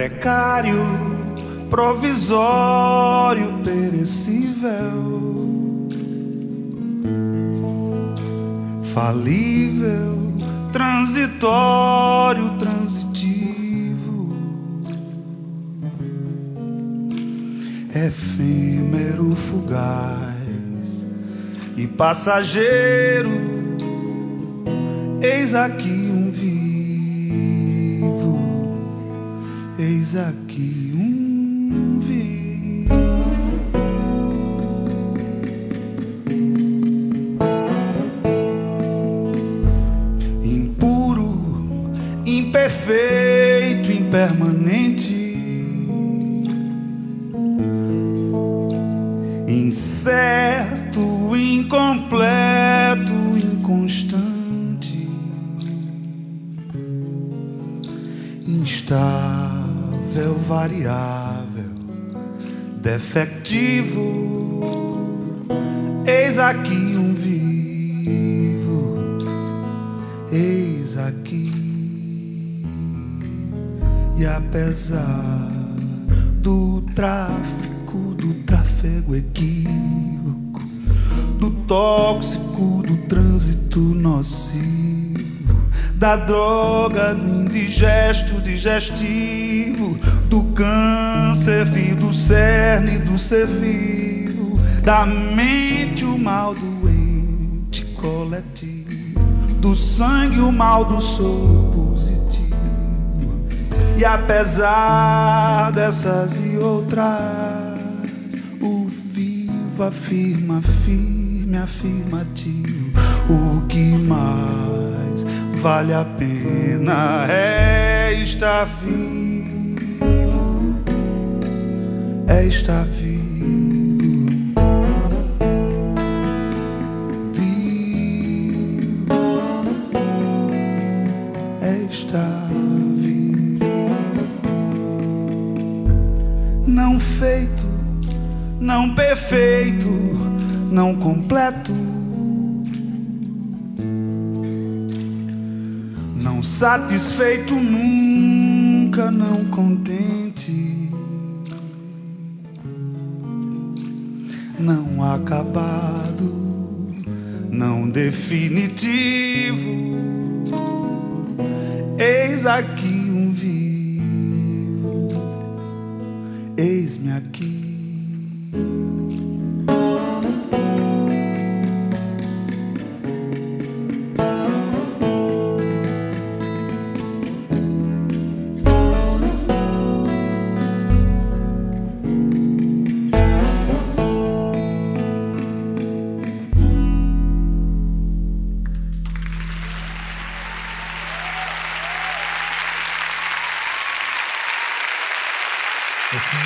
precário, provisório, perecível, falível, transitório, transitivo, efêmero, fugaz e passageiro. Eis aqui eis aqui um vivo. Impuro, imperfeito, impermanente. Incerto, incompleto, inconstante, instável, variável, defectivo. Eis aqui um vivo, eis aqui, e apesar do tráfico, do tráfego equívoco, do tóxico, do trânsito nocivo, da droga, do indigesto digestivo, do câncer, do cerne, do ser vivo, da mente, o mal doente coletivo, do sangue, o mal do soro positivo. E apesar dessas e outras, o vivo afirma firme, afirmativo. O vale a pena é estar vivo, é estar vivo. Vivo é estar vivo. Não feito, não perfeito, não completo. Não satisfeito nunca, não contente. Não acabado, não definitivo. Eis aqui um vivo, eis-me aqui. ですね。